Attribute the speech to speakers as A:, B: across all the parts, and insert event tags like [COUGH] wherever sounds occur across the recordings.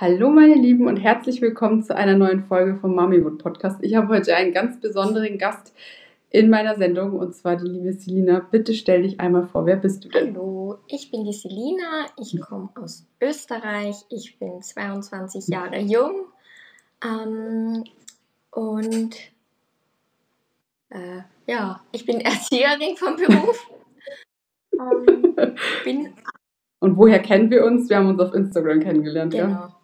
A: Hallo meine Lieben und herzlich willkommen zu einer neuen Folge vom Mamiwood Podcast. Ich habe heute einen ganz besonderen Gast in meiner Sendung und zwar die liebe Selina. Bitte stell dich einmal vor, wer bist du denn?
B: Hallo, ich bin die Selina, ich komme aus Österreich, ich bin 22 Jahre jung ähm, und äh, ja, ich bin [LAUGHS] Erzieherin vom Beruf.
A: ähm, bin und woher kennen wir uns? Wir haben uns auf Instagram kennengelernt, genau. ja?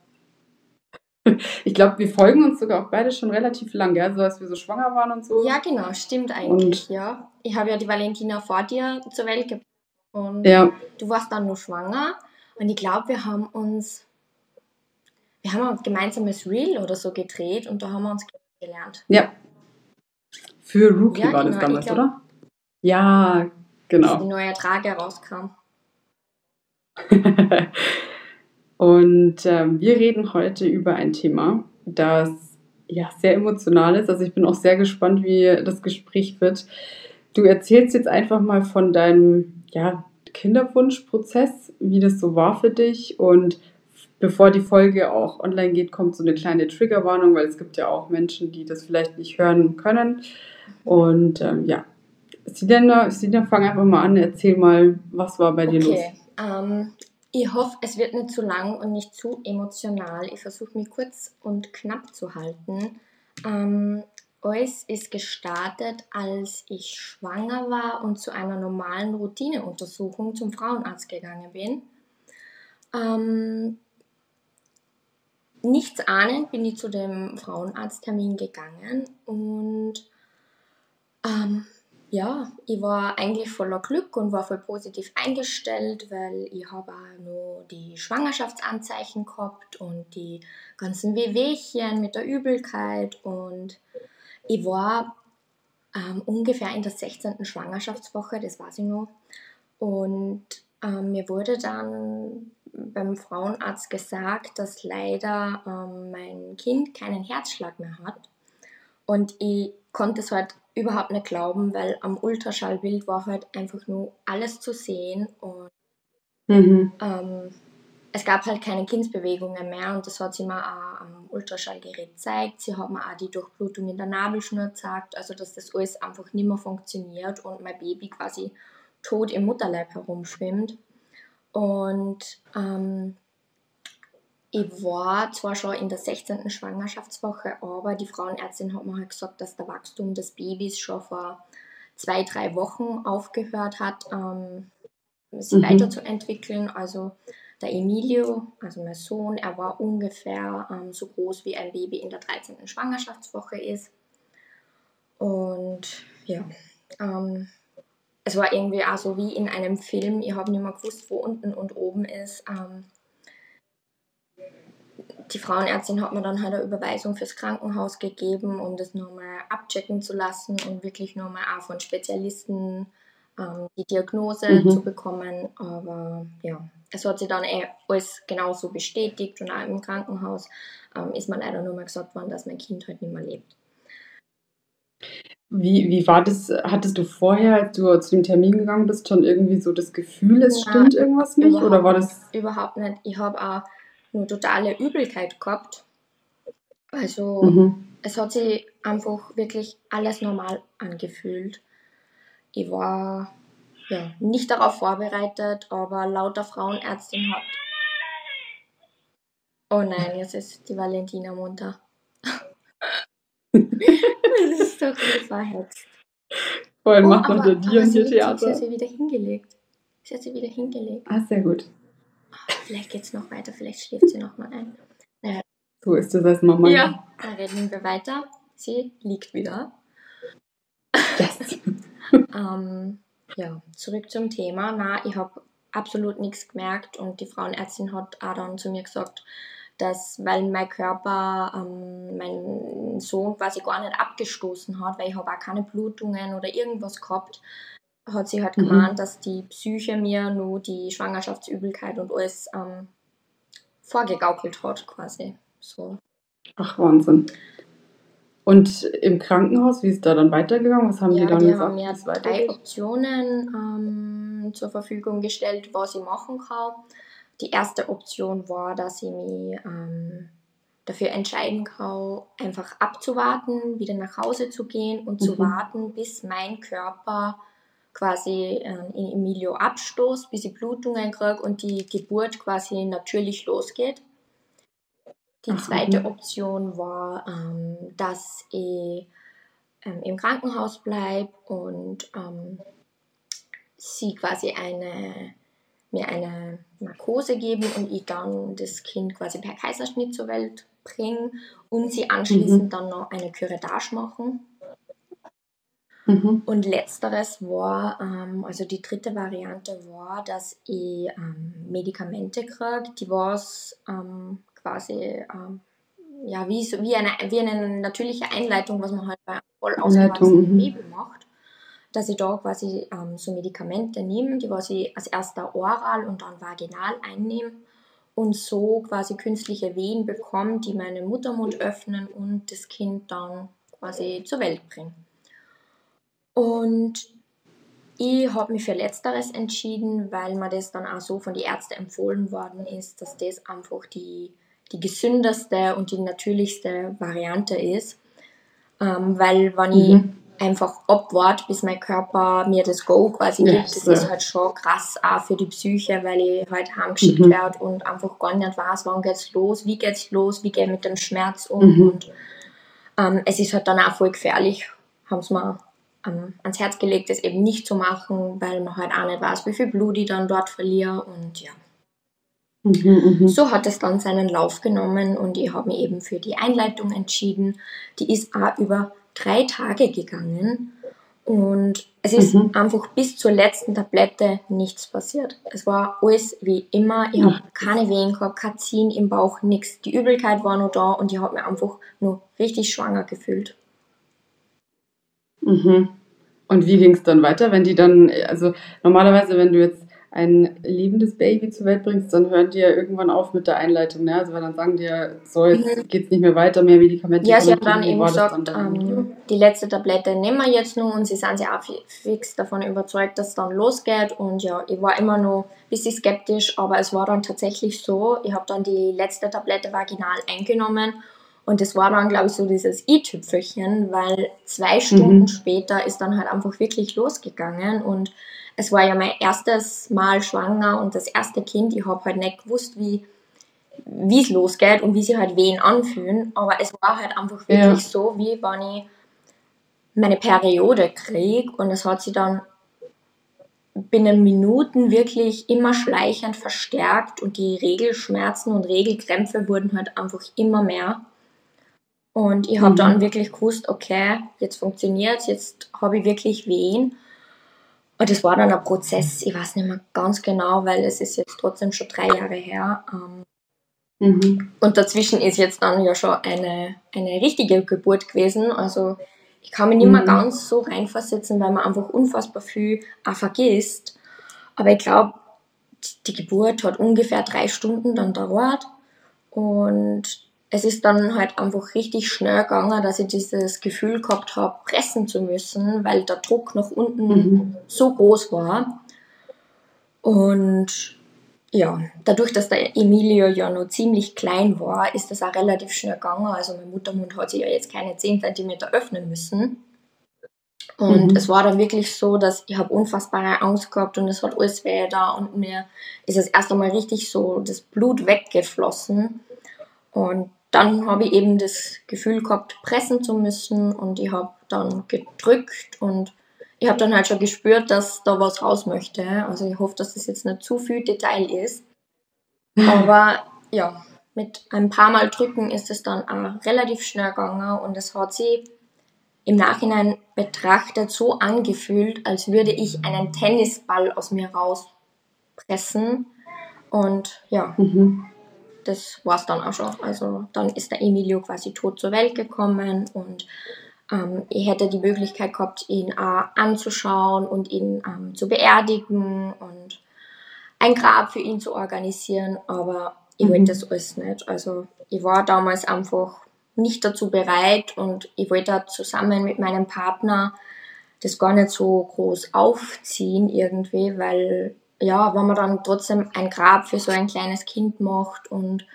A: Ich glaube, wir folgen uns sogar auch beide schon relativ lang, ja? so als wir so schwanger waren und so.
B: Ja, genau, stimmt eigentlich, und ja. Ich habe ja die Valentina vor dir zur Welt gebracht und ja. du warst dann nur schwanger und ich glaube, wir haben uns, wir haben ein gemeinsames Reel oder so gedreht und da haben wir uns kennengelernt.
A: Ja. Für Rookie ja, war genau, das damals, glaub, oder? Ja, genau. Als
B: die neue Trage rauskam. [LAUGHS]
A: Und ähm, wir reden heute über ein Thema, das ja sehr emotional ist. Also ich bin auch sehr gespannt, wie das Gespräch wird. Du erzählst jetzt einfach mal von deinem ja, Kinderwunschprozess, wie das so war für dich. Und bevor die Folge auch online geht, kommt so eine kleine Triggerwarnung, weil es gibt ja auch Menschen, die das vielleicht nicht hören können. Und ähm, ja, Sidena, Sidena, fang einfach mal an, erzähl mal, was war bei dir okay. los?
B: Ähm, ich hoffe, es wird nicht zu lang und nicht zu emotional. Ich versuche mich kurz und knapp zu halten. Ähm, alles ist gestartet, als ich schwanger war und zu einer normalen Routineuntersuchung zum Frauenarzt gegangen bin. Ähm, nichts ahnend bin ich zu dem Frauenarzttermin gegangen und ähm, ja, ich war eigentlich voller Glück und war voll positiv eingestellt, weil ich habe auch nur die Schwangerschaftsanzeichen gehabt und die ganzen Wehwehchen mit der Übelkeit und ich war ähm, ungefähr in der 16. Schwangerschaftswoche, das weiß ich noch. Und ähm, mir wurde dann beim Frauenarzt gesagt, dass leider ähm, mein Kind keinen Herzschlag mehr hat. Und ich konnte es halt überhaupt nicht glauben, weil am Ultraschallbild war halt einfach nur alles zu sehen und mhm. ähm, es gab halt keine Kindsbewegungen mehr und das hat sie mir auch am Ultraschallgerät gezeigt. Sie hat mir auch die Durchblutung in der Nabelschnur gezeigt, also dass das alles einfach nicht mehr funktioniert und mein Baby quasi tot im Mutterleib herumschwimmt. Und ähm, ich war zwar schon in der 16. Schwangerschaftswoche, aber die Frauenärztin hat mir halt gesagt, dass der Wachstum des Babys schon vor zwei, drei Wochen aufgehört hat, ähm, sich mhm. weiterzuentwickeln. Also der Emilio, also mein Sohn, er war ungefähr ähm, so groß wie ein Baby in der 13. Schwangerschaftswoche ist. Und ja, ähm, es war irgendwie auch so wie in einem Film. Ich habe nicht mehr gewusst, wo unten und oben ist. Ähm, die Frauenärztin hat mir dann halt eine Überweisung fürs Krankenhaus gegeben, um das nochmal abchecken zu lassen und wirklich nochmal auch von Spezialisten ähm, die Diagnose mhm. zu bekommen. Aber ja, es hat sich dann eh alles genauso bestätigt und auch im Krankenhaus ähm, ist mir leider nur mal gesagt worden, dass mein Kind halt nicht mehr lebt.
A: Wie, wie war das? Hattest du vorher, als du zu dem Termin gegangen bist, schon irgendwie so das Gefühl, es ja, stimmt irgendwas nicht? Oder war das?
B: Überhaupt nicht. Ich habe auch eine totale Übelkeit gehabt. Also mhm. es hat sich einfach wirklich alles normal angefühlt. Ich war ja, nicht darauf vorbereitet, aber laut der Frauenärztin hat. Oh nein, jetzt ist die Valentina munter. [LAUGHS] das ist doch verhetzt.
A: Vor allem oh, macht man dir und hier Theater.
B: Sie hat sie wieder hingelegt. Sie hat sie wieder hingelegt.
A: Ah, sehr gut
B: vielleicht geht es noch weiter, vielleicht schläft sie noch mal ein.
A: Naja. So ist es als Mama.
B: Ja, dann reden wir weiter. Sie liegt wieder. Yes. [LAUGHS] ähm, ja, zurück zum Thema. Na, ich habe absolut nichts gemerkt und die Frauenärztin hat auch dann zu mir gesagt, dass, weil mein Körper ähm, meinen Sohn quasi gar nicht abgestoßen hat, weil ich habe auch keine Blutungen oder irgendwas gehabt, hat sie halt mhm. gemeint, dass die Psyche mir nur die Schwangerschaftsübelkeit und alles ähm, vorgegaukelt hat, quasi. So.
A: Ach, Wahnsinn. Und im Krankenhaus, wie ist da dann weitergegangen? Was haben ja, die dann
B: die
A: gesagt?
B: haben mir drei Optionen ähm, zur Verfügung gestellt, was ich machen kann. Die erste Option war, dass ich mich ähm, dafür entscheiden kann, einfach abzuwarten, wieder nach Hause zu gehen und mhm. zu warten, bis mein Körper quasi äh, in Emilio abstoßt, bis ich Blutungen kriege und die Geburt quasi natürlich losgeht. Die zweite okay. Option war, ähm, dass ich ähm, im Krankenhaus bleibe und ähm, sie quasi eine, mir eine Narkose geben und ich dann das Kind quasi per Kaiserschnitt zur Welt bringe und sie anschließend mhm. dann noch eine Curettage machen. Mhm. Und letzteres war, ähm, also die dritte Variante war, dass ich ähm, Medikamente kriege, die was ähm, quasi ähm, ja, wie, so, wie, eine, wie eine natürliche Einleitung, was man halt bei voll ausgewachsenen mhm. Baby macht, dass ich da quasi ähm, so Medikamente nehme, die was ich als erster oral und dann vaginal einnehme und so quasi künstliche Wehen bekomme, die meinen Muttermund öffnen und das Kind dann quasi zur Welt bringen. Und ich habe mich für Letzteres entschieden, weil mir das dann auch so von den Ärzten empfohlen worden ist, dass das einfach die, die gesündeste und die natürlichste Variante ist. Ähm, weil wenn mhm. ich einfach abwarte, bis mein Körper mir das Go quasi gibt, yes, das ist halt schon krass auch für die Psyche, weil ich halt heimgeschickt mhm. werde und einfach gar nicht weiß, wann geht's los, wie geht's los, wie gehe ich mit dem Schmerz um. Mhm. Und ähm, es ist halt dann auch voll gefährlich, haben sie mir ähm, ans Herz gelegt, das eben nicht zu machen, weil man halt auch nicht weiß, wie viel Blut ich dann dort verliere und ja. Mhm, mh. So hat es dann seinen Lauf genommen und ich habe mich eben für die Einleitung entschieden. Die ist auch über drei Tage gegangen und es ist mhm. einfach bis zur letzten Tablette nichts passiert. Es war alles wie immer. Ich habe keine Wehen gehabt, kein Ziehen im Bauch, nichts. Die Übelkeit war noch da und ich habe mich einfach nur richtig schwanger gefühlt.
A: Mhm. Und wie ging es dann weiter, wenn die dann, also normalerweise, wenn du jetzt ein lebendes Baby zur Welt bringst, dann hören die ja irgendwann auf mit der Einleitung, ne? Also weil dann sagen die ja, so, jetzt mhm. es nicht mehr weiter, mehr Medikamente.
B: Ja, sie haben dann eben gesagt, dann ähm, die letzte Tablette nehmen wir jetzt nur und sie sind ja auch fix davon überzeugt, dass es dann losgeht und ja, ich war immer noch ein bisschen skeptisch, aber es war dann tatsächlich so, ich habe dann die letzte Tablette vaginal eingenommen und das war dann, glaube ich, so dieses i-Tüpfelchen, weil zwei Stunden mhm. später ist dann halt einfach wirklich losgegangen und es war ja mein erstes Mal schwanger und das erste Kind. Ich habe halt nicht gewusst, wie wie es losgeht und wie sich halt Wehen anfühlen, aber es war halt einfach wirklich ja. so, wie wenn ich meine Periode kriege und es hat sich dann binnen Minuten wirklich immer schleichend verstärkt und die Regelschmerzen und Regelkrämpfe wurden halt einfach immer mehr. Und ich habe mhm. dann wirklich gewusst, okay, jetzt funktioniert jetzt habe ich wirklich Wehen. Und das war dann ein Prozess, ich weiß nicht mehr ganz genau, weil es ist jetzt trotzdem schon drei Jahre her. Ähm, mhm. Und dazwischen ist jetzt dann ja schon eine, eine richtige Geburt gewesen. Also ich kann mich nicht mehr mhm. ganz so reinversetzen, weil man einfach unfassbar viel auch vergisst. Aber ich glaube, die Geburt hat ungefähr drei Stunden dann dauert. Und es ist dann halt einfach richtig schnell gegangen, dass ich dieses Gefühl gehabt habe, pressen zu müssen, weil der Druck nach unten mhm. so groß war. Und ja, dadurch, dass der Emilio ja noch ziemlich klein war, ist das auch relativ schnell gegangen. Also mein Muttermund hat sich ja jetzt keine 10 cm öffnen müssen. Und mhm. es war dann wirklich so, dass ich habe unfassbare Angst gehabt und es hat alles weh da und mir ist es erst einmal richtig so das Blut weggeflossen. Und dann habe ich eben das Gefühl gehabt, pressen zu müssen und ich habe dann gedrückt und ich habe dann halt schon gespürt, dass da was raus möchte. Also ich hoffe, dass das jetzt nicht zu viel Detail ist. [LAUGHS] Aber ja, mit ein paar Mal drücken ist es dann auch relativ schnell gegangen und es hat sich im Nachhinein betrachtet so angefühlt, als würde ich einen Tennisball aus mir rauspressen. Und ja, mhm. Das war es dann auch schon. Also dann ist der Emilio quasi tot zur Welt gekommen und ähm, ich hätte die Möglichkeit gehabt, ihn auch anzuschauen und ihn ähm, zu beerdigen und ein Grab für ihn zu organisieren, aber ich mhm. wollte das alles nicht. Also ich war damals einfach nicht dazu bereit und ich wollte zusammen mit meinem Partner das gar nicht so groß aufziehen irgendwie, weil ja, wenn man dann trotzdem ein Grab für so ein kleines Kind macht und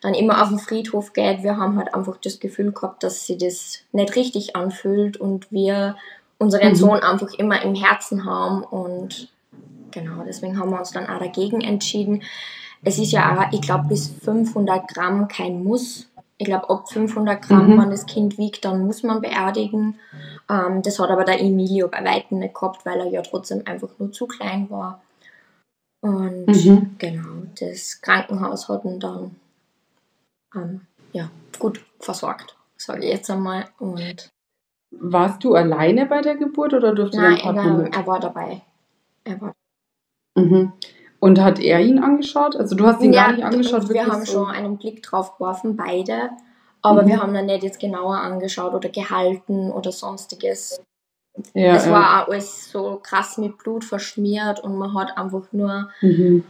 B: dann immer auf den Friedhof geht, wir haben halt einfach das Gefühl gehabt, dass sie das nicht richtig anfühlt und wir unseren mhm. Sohn einfach immer im Herzen haben und genau, deswegen haben wir uns dann auch dagegen entschieden. Es ist ja auch, ich glaube, bis 500 Gramm kein Muss. Ich glaube, ab 500 Gramm, mhm. wenn das Kind wiegt, dann muss man beerdigen. Ähm, das hat aber der Emilio bei Weitem nicht gehabt, weil er ja trotzdem einfach nur zu klein war. Und mhm. genau, das Krankenhaus hat ihn dann ähm, ja, gut versorgt, sage ich jetzt einmal. Und
A: Warst du alleine bei der Geburt oder durfte Nein,
B: dein Partner mit? er war dabei. Er war
A: mhm. Und hat er ihn angeschaut? Also du hast ihn ja, gar nicht angeschaut?
B: Wir haben so? schon einen Blick drauf geworfen, beide. Aber mhm. wir haben dann nicht jetzt genauer angeschaut oder gehalten oder sonstiges. Ja, es war ja. auch alles so krass mit Blut verschmiert und man hat einfach nur mhm.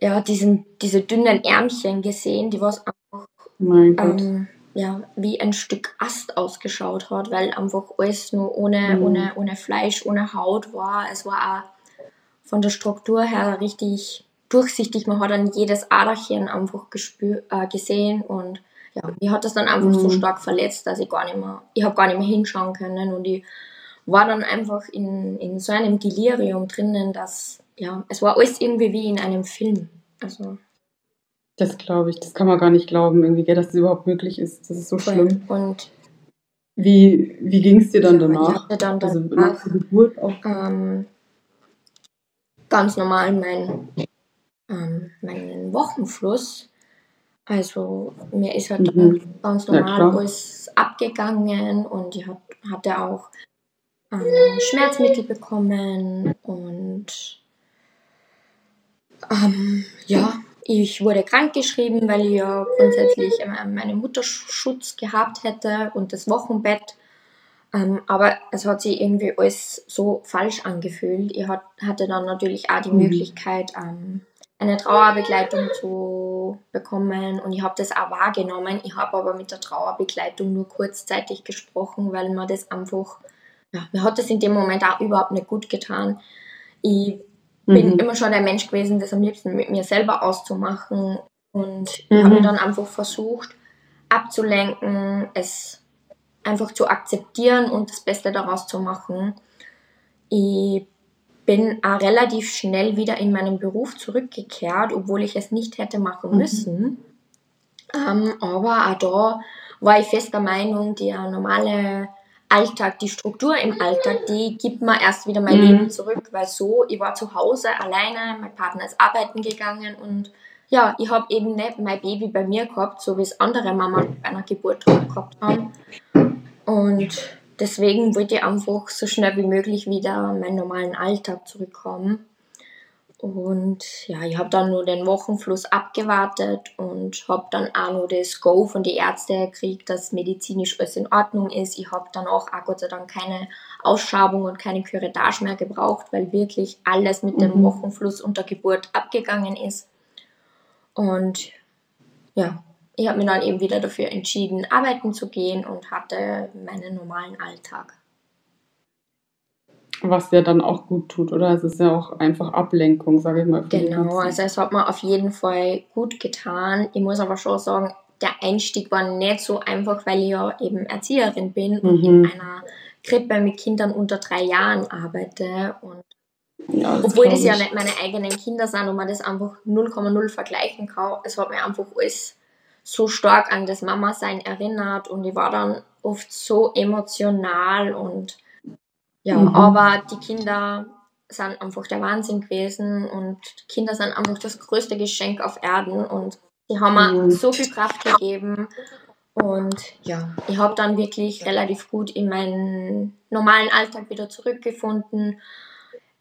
B: ja, diesen, diese dünnen Ärmchen gesehen, die was einfach ähm, ja, wie ein Stück Ast ausgeschaut hat, weil einfach alles nur ohne, mhm. ohne, ohne Fleisch, ohne Haut war. Es war auch von der Struktur her richtig durchsichtig. Man hat dann jedes Aderchen einfach gespür, äh, gesehen und ja, mich hat das dann einfach mhm. so stark verletzt, dass ich gar nicht mehr, ich habe gar nicht mehr hinschauen können und ich war dann einfach in, in so einem Delirium drinnen, dass, ja, es war alles irgendwie wie in einem Film. Also.
A: Das glaube ich, das kann man gar nicht glauben, irgendwie, dass das überhaupt möglich ist. Das ist so schlimm.
B: Und
A: wie, wie ging es dir dann danach?
B: Ich dann also nach der Geburt auch. Ähm, ganz normal mein, ähm, meinen Wochenfluss. Also mir ist halt mhm. ganz normal ja, alles abgegangen und ich hatte auch ähm, Schmerzmittel bekommen und ähm, ja, ich wurde krankgeschrieben, weil ich ja grundsätzlich ähm, meinen Mutterschutz gehabt hätte und das Wochenbett. Ähm, aber es hat sich irgendwie alles so falsch angefühlt. Ich hat, hatte dann natürlich auch die mhm. Möglichkeit, ähm, eine Trauerbegleitung zu bekommen und ich habe das auch wahrgenommen. Ich habe aber mit der Trauerbegleitung nur kurzzeitig gesprochen, weil man das einfach ja, mir hat das in dem Moment auch überhaupt nicht gut getan. Ich bin mhm. immer schon ein Mensch gewesen, das am liebsten mit mir selber auszumachen. Und mhm. habe dann einfach versucht, abzulenken, es einfach zu akzeptieren und das Beste daraus zu machen. Ich bin auch relativ schnell wieder in meinen Beruf zurückgekehrt, obwohl ich es nicht hätte machen mhm. müssen. Mhm. Ähm, aber auch da war ich fest der Meinung, die normale Alltag, die Struktur im Alltag, die gibt mir erst wieder mein mhm. Leben zurück, weil so, ich war zu Hause alleine, mein Partner ist arbeiten gegangen und ja, ich habe eben nicht mein Baby bei mir gehabt, so wie es andere Mama bei einer Geburt gehabt haben. Und deswegen wollte ich einfach so schnell wie möglich wieder meinen normalen Alltag zurückkommen. Und ja, ich habe dann nur den Wochenfluss abgewartet und habe dann auch nur das Go von den Ärzten gekriegt, dass medizinisch alles in Ordnung ist. Ich habe dann auch, auch Gott sei Dank keine Ausschabung und keine Curettage mehr gebraucht, weil wirklich alles mit dem mhm. Wochenfluss und der Geburt abgegangen ist. Und ja, ich habe mich dann eben wieder dafür entschieden, arbeiten zu gehen und hatte meinen normalen Alltag.
A: Was ja dann auch gut tut, oder? Es ist ja auch einfach Ablenkung, sage ich mal.
B: Genau, also es hat mir auf jeden Fall gut getan. Ich muss aber schon sagen, der Einstieg war nicht so einfach, weil ich ja eben Erzieherin bin mhm. und in einer Krippe mit Kindern unter drei Jahren arbeite. Und ja, das obwohl das ja nicht meine eigenen Kinder sind und man das einfach 0,0 vergleichen kann, es hat mir einfach alles so stark an das Mama-Sein erinnert und ich war dann oft so emotional und ja, mhm. aber die Kinder sind einfach der Wahnsinn gewesen und Kinder sind einfach das größte Geschenk auf Erden und die haben mir mhm. so viel Kraft gegeben. Und ja, ich habe dann wirklich relativ gut in meinen normalen Alltag wieder zurückgefunden.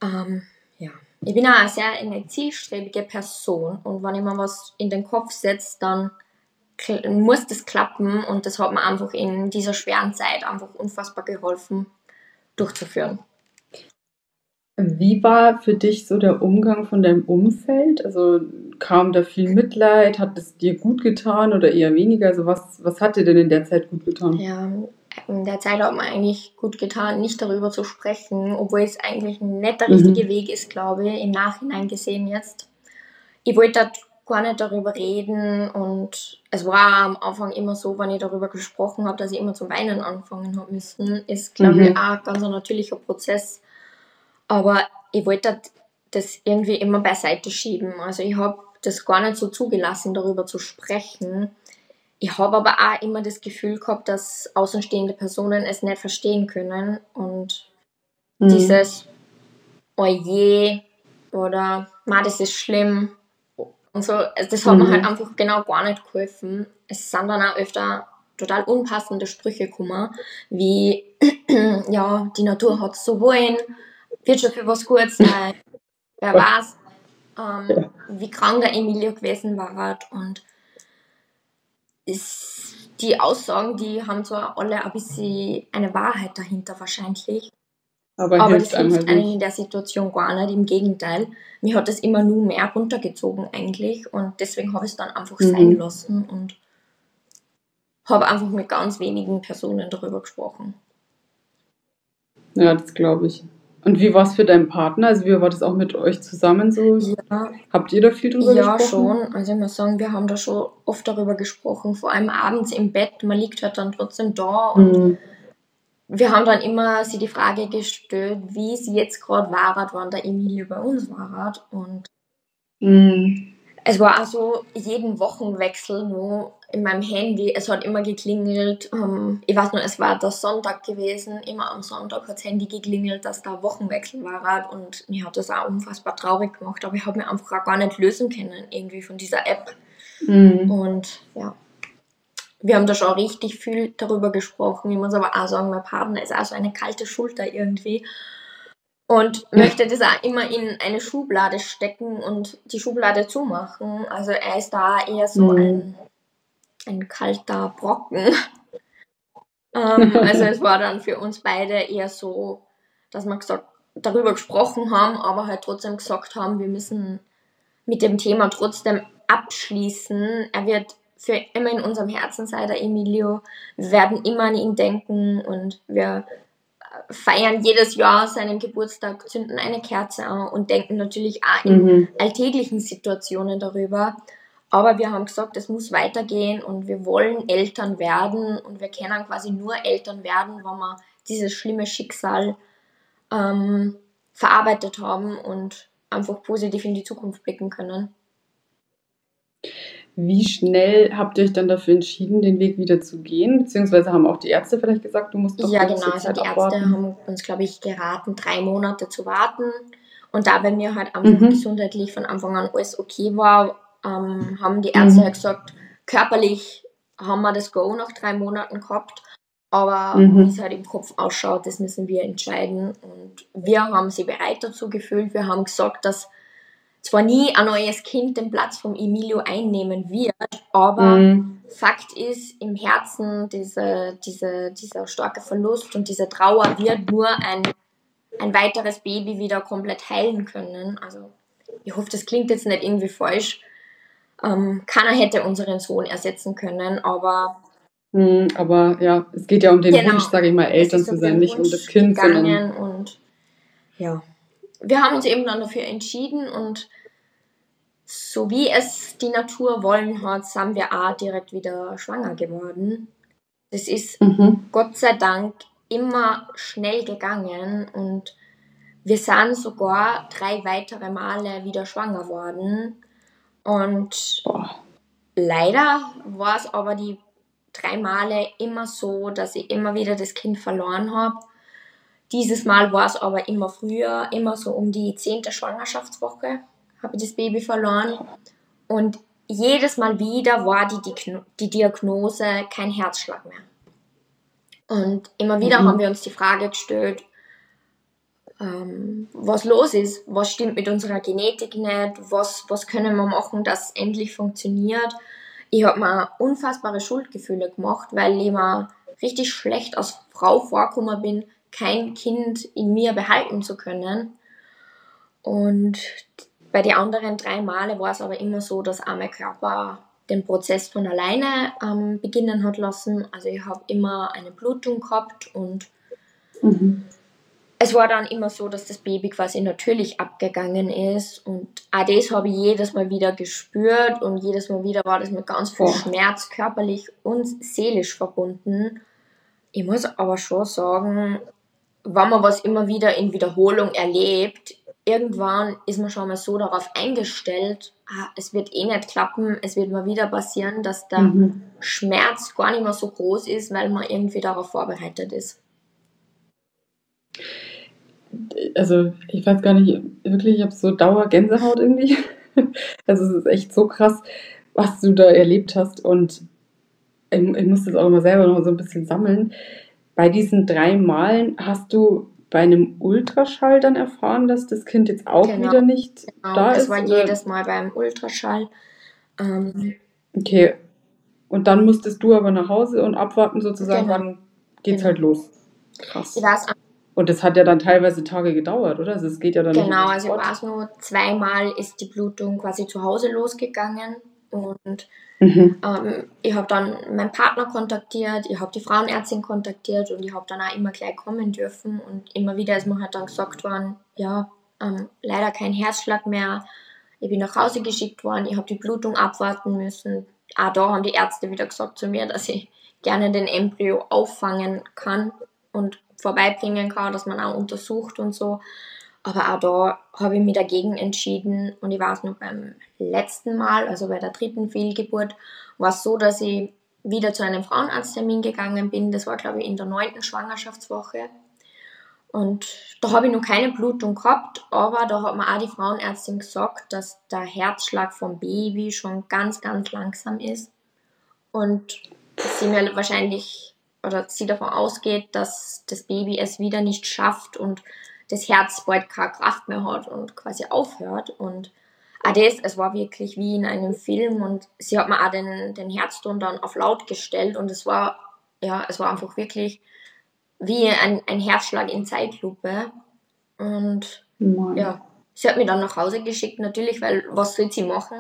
B: Ähm, ja, ich bin auch eine sehr eine zielstrebige Person und wenn ich mir was in den Kopf setze, dann muss das klappen und das hat mir einfach in dieser schweren Zeit einfach unfassbar geholfen durchzuführen.
A: Wie war für dich so der Umgang von deinem Umfeld? Also kam da viel Mitleid? Hat es dir gut getan oder eher weniger? Also was, was hat dir denn in der Zeit gut getan?
B: Ja, in der Zeit hat mir eigentlich gut getan, nicht darüber zu sprechen, obwohl es eigentlich nicht der richtige mhm. Weg ist, glaube ich, im Nachhinein gesehen jetzt. Ich wollte gar nicht darüber reden und es war am Anfang immer so, wenn ich darüber gesprochen habe, dass ich immer zum Weinen anfangen habe müssen. Ist, glaube mhm. ich, auch ein ganz natürlicher Prozess. Aber ich wollte das irgendwie immer beiseite schieben. Also ich habe das gar nicht so zugelassen, darüber zu sprechen. Ich habe aber auch immer das Gefühl gehabt, dass außenstehende Personen es nicht verstehen können und mhm. dieses Oje oder Ma, das ist schlimm und so, also das hat mhm. mir halt einfach genau gar nicht geholfen. Es sind dann auch öfter total unpassende Sprüche gekommen, wie [CLEARS THROAT] ja, die Natur hat so wollen, wird schon für was gut sein, wer weiß, ähm, wie krank der Emilio gewesen war und ist, die Aussagen, die haben zwar alle ein bisschen eine Wahrheit dahinter wahrscheinlich. Aber, aber das hilft halt einem in der Situation gar nicht, im Gegenteil. Mir hat das immer nur mehr runtergezogen eigentlich und deswegen habe ich es dann einfach mhm. sein lassen und habe einfach mit ganz wenigen Personen darüber gesprochen.
A: Ja, das glaube ich. Und wie war es für deinen Partner? Also wie war das auch mit euch zusammen so? Ja. Habt ihr da viel drüber
B: ja, gesprochen? Ja, schon. Also ich muss sagen, wir haben da schon oft darüber gesprochen. Vor allem abends im Bett. Man liegt halt dann trotzdem da und mhm. Wir haben dann immer sie die Frage gestellt, wie sie jetzt gerade war, wann der Emilio bei uns war. Und mhm. es war also jeden Wochenwechsel nur in meinem Handy, es hat immer geklingelt. Ähm, ich weiß nur, es war der Sonntag gewesen. Immer am Sonntag hat das Handy geklingelt, dass da Wochenwechsel war. Und mir hat das auch unfassbar traurig gemacht. Aber ich habe mir einfach gar nicht lösen können, irgendwie von dieser App. Mhm. Und ja, wir haben da schon richtig viel darüber gesprochen. Ich muss aber auch sagen, mein Partner ist auch so eine kalte Schulter irgendwie. Und möchte das auch immer in eine Schublade stecken und die Schublade zumachen. Also er ist da eher so mhm. ein ein kalter Brocken. [LAUGHS] ähm, also es war dann für uns beide eher so, dass wir gesagt, darüber gesprochen haben, aber halt trotzdem gesagt haben, wir müssen mit dem Thema trotzdem abschließen. Er wird für immer in unserem Herzen sein, der Emilio. Wir werden immer an ihn denken und wir feiern jedes Jahr seinen Geburtstag, zünden eine Kerze an und denken natürlich auch in mhm. alltäglichen Situationen darüber. Aber wir haben gesagt, es muss weitergehen und wir wollen Eltern werden und wir können quasi nur Eltern werden, wenn wir dieses schlimme Schicksal ähm, verarbeitet haben und einfach positiv in die Zukunft blicken können.
A: Wie schnell habt ihr euch dann dafür entschieden, den Weg wieder zu gehen? Beziehungsweise haben auch die Ärzte vielleicht gesagt, du musst doch
B: Ja, genau. Also die abwarten. Ärzte haben uns, glaube ich, geraten, drei Monate zu warten. Und da bei mir halt einfach mhm. gesundheitlich von Anfang an alles okay war, ähm, haben die Ärzte mhm. halt gesagt, körperlich haben wir das Go nach drei Monaten gehabt, aber mhm. wie es halt im Kopf ausschaut, das müssen wir entscheiden. Und wir haben sie bereit dazu gefühlt. Wir haben gesagt, dass zwar nie ein neues Kind den Platz vom Emilio einnehmen wird, aber mhm. Fakt ist, im Herzen diese, diese, dieser starke Verlust und diese Trauer wird nur ein, ein weiteres Baby wieder komplett heilen können. Also ich hoffe, das klingt jetzt nicht irgendwie falsch, ähm, keiner hätte unseren Sohn ersetzen können, aber.
A: Mhm, aber ja, es geht ja um den genau, Wunsch, sage ich mal, Eltern zu sein, nicht um das Kind.
B: Sondern und ja, wir haben uns eben dann dafür entschieden und so wie es die Natur wollen hat, sind wir auch direkt wieder schwanger geworden. Das ist mhm. Gott sei Dank immer schnell gegangen und wir sind sogar drei weitere Male wieder schwanger worden. Und Boah. leider war es aber die drei Male immer so, dass ich immer wieder das Kind verloren habe. Dieses Mal war es aber immer früher, immer so um die zehnte Schwangerschaftswoche habe ich das Baby verloren. Und jedes Mal wieder war die, die, die Diagnose kein Herzschlag mehr. Und immer wieder mhm. haben wir uns die Frage gestellt, ähm, was los ist, was stimmt mit unserer Genetik nicht, was, was können wir machen, dass es endlich funktioniert. Ich habe mir unfassbare Schuldgefühle gemacht, weil ich mir richtig schlecht als Frau vorgekommen bin, kein Kind in mir behalten zu können. Und bei den anderen drei Male war es aber immer so, dass auch mein Körper den Prozess von alleine ähm, beginnen hat lassen. Also ich habe immer eine Blutung gehabt und mhm es war dann immer so, dass das Baby quasi natürlich abgegangen ist und auch das habe ich jedes Mal wieder gespürt und jedes Mal wieder war das mit ganz viel Schmerz körperlich und seelisch verbunden. Ich muss aber schon sagen, wenn man was immer wieder in Wiederholung erlebt, irgendwann ist man schon mal so darauf eingestellt, ah, es wird eh nicht klappen, es wird mal wieder passieren, dass der mhm. Schmerz gar nicht mehr so groß ist, weil man irgendwie darauf vorbereitet ist
A: also ich weiß gar nicht, wirklich, ich habe so Dauergänsehaut irgendwie. [LAUGHS] Also es ist echt so krass, was du da erlebt hast und ich, ich muss das auch immer selber noch so ein bisschen sammeln. Bei diesen drei Malen hast du bei einem Ultraschall dann erfahren, dass das Kind jetzt auch genau. wieder nicht genau, da
B: das ist? Das war oder? jedes Mal beim Ultraschall. Ähm,
A: okay. Und dann musstest du aber nach Hause und abwarten sozusagen, genau. wann geht's genau. halt los.
B: Krass.
A: Und das hat ja dann teilweise Tage gedauert, oder? Also es geht ja dann
B: Genau, also ich weiß nur, zweimal ist die Blutung quasi zu Hause losgegangen und mhm. ähm, ich habe dann meinen Partner kontaktiert, ich habe die Frauenärztin kontaktiert und ich habe dann auch immer gleich kommen dürfen und immer wieder ist mir halt dann gesagt worden, ja, ähm, leider kein Herzschlag mehr, ich bin nach Hause geschickt worden, ich habe die Blutung abwarten müssen. Auch da haben die Ärzte wieder gesagt zu mir, dass ich gerne den Embryo auffangen kann und vorbeibringen kann, dass man auch untersucht und so. Aber auch da habe ich mich dagegen entschieden und ich weiß noch beim letzten Mal, also bei der dritten Fehlgeburt, war es so, dass ich wieder zu einem Frauenarzttermin gegangen bin. Das war, glaube ich, in der neunten Schwangerschaftswoche. Und da habe ich noch keine Blutung gehabt, aber da hat mir auch die Frauenärztin gesagt, dass der Herzschlag vom Baby schon ganz, ganz langsam ist. Und sie mir wahrscheinlich oder sie davon ausgeht, dass das Baby es wieder nicht schafft und das Herz bald keine Kraft mehr hat und quasi aufhört. Und auch das, es war wirklich wie in einem Film und sie hat mir auch den, den Herzton dann auf laut gestellt und es war, ja, es war einfach wirklich wie ein, ein Herzschlag in Zeitlupe. Und Mann. ja, sie hat mich dann nach Hause geschickt, natürlich, weil was soll sie machen?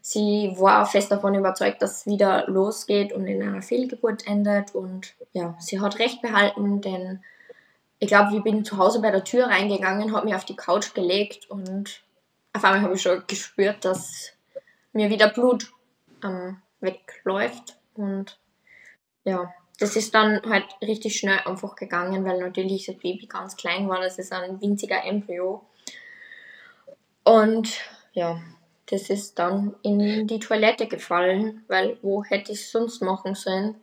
B: Sie war fest davon überzeugt, dass es wieder losgeht und in einer Fehlgeburt endet. Und ja, sie hat recht behalten, denn ich glaube, ich bin zu Hause bei der Tür reingegangen, habe mich auf die Couch gelegt und auf einmal habe ich schon gespürt, dass mir wieder Blut ähm, wegläuft. Und ja, das ist dann halt richtig schnell einfach gegangen, weil natürlich das Baby ganz klein war. Das ist ein winziger Embryo. Und ja, das ist dann in die Toilette gefallen, weil wo hätte ich es sonst machen sollen?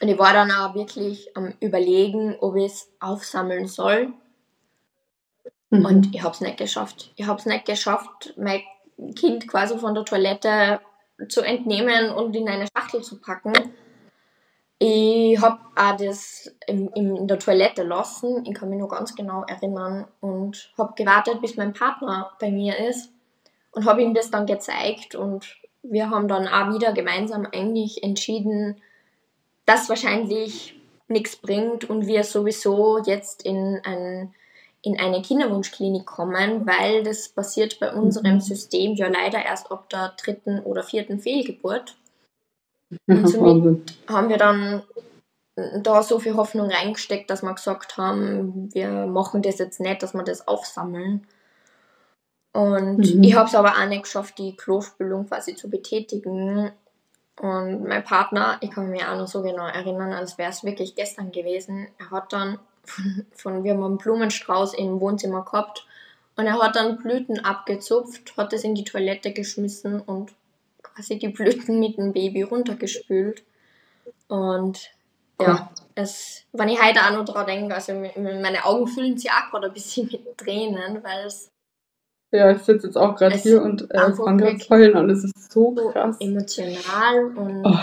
B: Und ich war dann auch wirklich am Überlegen, ob ich es aufsammeln soll. Mhm. Und ich habe es nicht geschafft. Ich habe es nicht geschafft, mein Kind quasi von der Toilette zu entnehmen und in eine Schachtel zu packen. Ich habe auch das in, in der Toilette lassen, ich kann mich noch ganz genau erinnern, und habe gewartet, bis mein Partner bei mir ist und habe ihm das dann gezeigt und wir haben dann auch wieder gemeinsam eigentlich entschieden, dass wahrscheinlich nichts bringt und wir sowieso jetzt in, ein, in eine Kinderwunschklinik kommen, weil das passiert bei unserem mhm. System ja leider erst ab der dritten oder vierten Fehlgeburt. Und somit haben wir dann da so viel Hoffnung reingesteckt, dass wir gesagt haben, wir machen das jetzt nicht, dass wir das aufsammeln, und mhm. ich habe es aber auch nicht geschafft, die Klospülung quasi zu betätigen. Und mein Partner, ich kann mich auch noch so genau erinnern, als wäre es wirklich gestern gewesen. Er hat dann von, von, wir haben einen Blumenstrauß im Wohnzimmer gehabt und er hat dann Blüten abgezupft, hat es in die Toilette geschmissen und quasi die Blüten mit dem Baby runtergespült. Und ja, es, wenn ich heute auch noch dran denke, also meine Augen füllen sich auch gerade ein bisschen mit Tränen, weil es
A: ja, ich sitze jetzt auch gerade hier und äh, fange gerade heulen an. Es ist so krass.
B: Emotional und oh.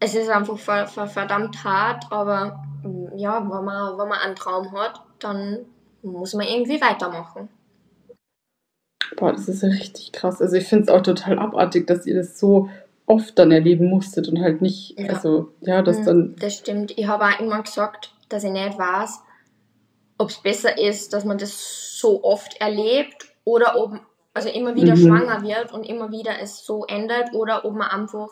B: es ist einfach verdammt hart, aber mm, ja, wenn man, wenn man einen Traum hat, dann muss man irgendwie weitermachen.
A: Boah, das ist ja richtig krass. Also ich finde es auch total abartig, dass ihr das so oft dann erleben musstet und halt nicht, ja. also ja, das
B: mhm,
A: dann.
B: Das stimmt. Ich habe auch immer gesagt, dass ich nicht weiß, ob es besser ist, dass man das so oft erlebt oder ob also immer wieder mhm. schwanger wird und immer wieder es so ändert oder ob man einfach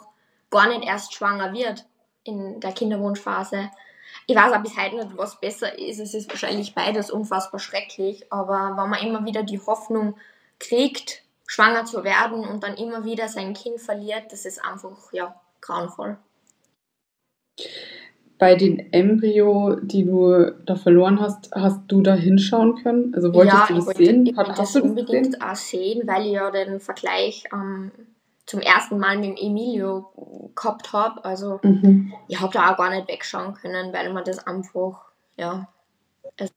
B: gar nicht erst schwanger wird in der Kinderwunschphase. Ich weiß auch bis heute nicht, was besser ist. Es ist wahrscheinlich beides unfassbar schrecklich, aber wenn man immer wieder die Hoffnung kriegt, schwanger zu werden und dann immer wieder sein Kind verliert, das ist einfach, ja, grauenvoll.
A: Bei den Embryo, die du da verloren hast, hast du da hinschauen können? Also wolltest
B: ja,
A: du das
B: wollte,
A: sehen?
B: Ich wollte das unbedingt gesehen? auch sehen, weil ich ja den Vergleich ähm, zum ersten Mal mit dem Emilio gehabt habe. Also mhm. ich habe da auch gar nicht wegschauen können, weil man das einfach, ja.
A: Also,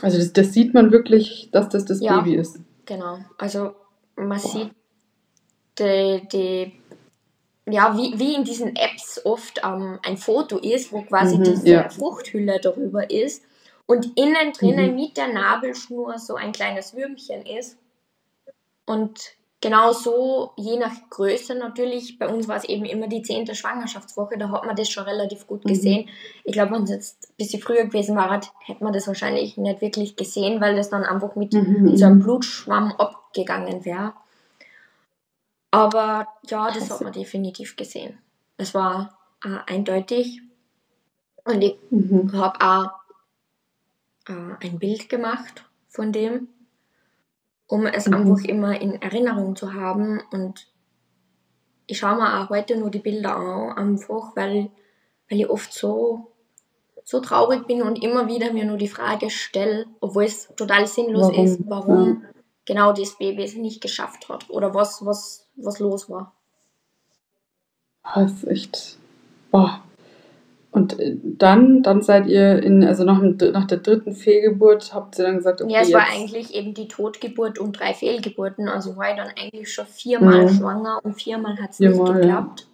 A: also das, das, sieht man wirklich, dass das das
B: ja,
A: Baby ist.
B: Genau. Also man sieht die, die ja, wie, wie in diesen Apps oft ähm, ein Foto ist, wo quasi mhm, diese ja. Fruchthülle darüber ist und innen drinnen mhm. mit der Nabelschnur so ein kleines Würmchen ist. Und genau so, je nach Größe natürlich, bei uns war es eben immer die zehnte Schwangerschaftswoche, da hat man das schon relativ gut mhm. gesehen. Mhm. Ich glaube, wenn es jetzt ein bisschen früher gewesen wäre, hätte man das wahrscheinlich nicht wirklich gesehen, weil das dann einfach mit, mhm. mit so einem Blutschwamm abgegangen wäre. Aber ja, das hat man definitiv gesehen. Es war äh, eindeutig. Und ich mhm. habe auch äh, ein Bild gemacht von dem, um es mhm. einfach immer in Erinnerung zu haben. Und ich schaue mir auch heute nur die Bilder an, einfach weil, weil ich oft so, so traurig bin und immer wieder mir nur die Frage stelle, obwohl es total sinnlos warum? ist, warum ja. Genau das Baby es nicht geschafft hat oder was, was was los war.
A: Das ist echt. Boah. Und äh, dann, dann seid ihr in, also nach, nach der dritten Fehlgeburt, habt ihr dann gesagt,
B: okay. Ja, es war eigentlich eben die Totgeburt und drei Fehlgeburten. Also war ich dann eigentlich schon viermal mhm. schwanger und viermal hat es nicht geklappt.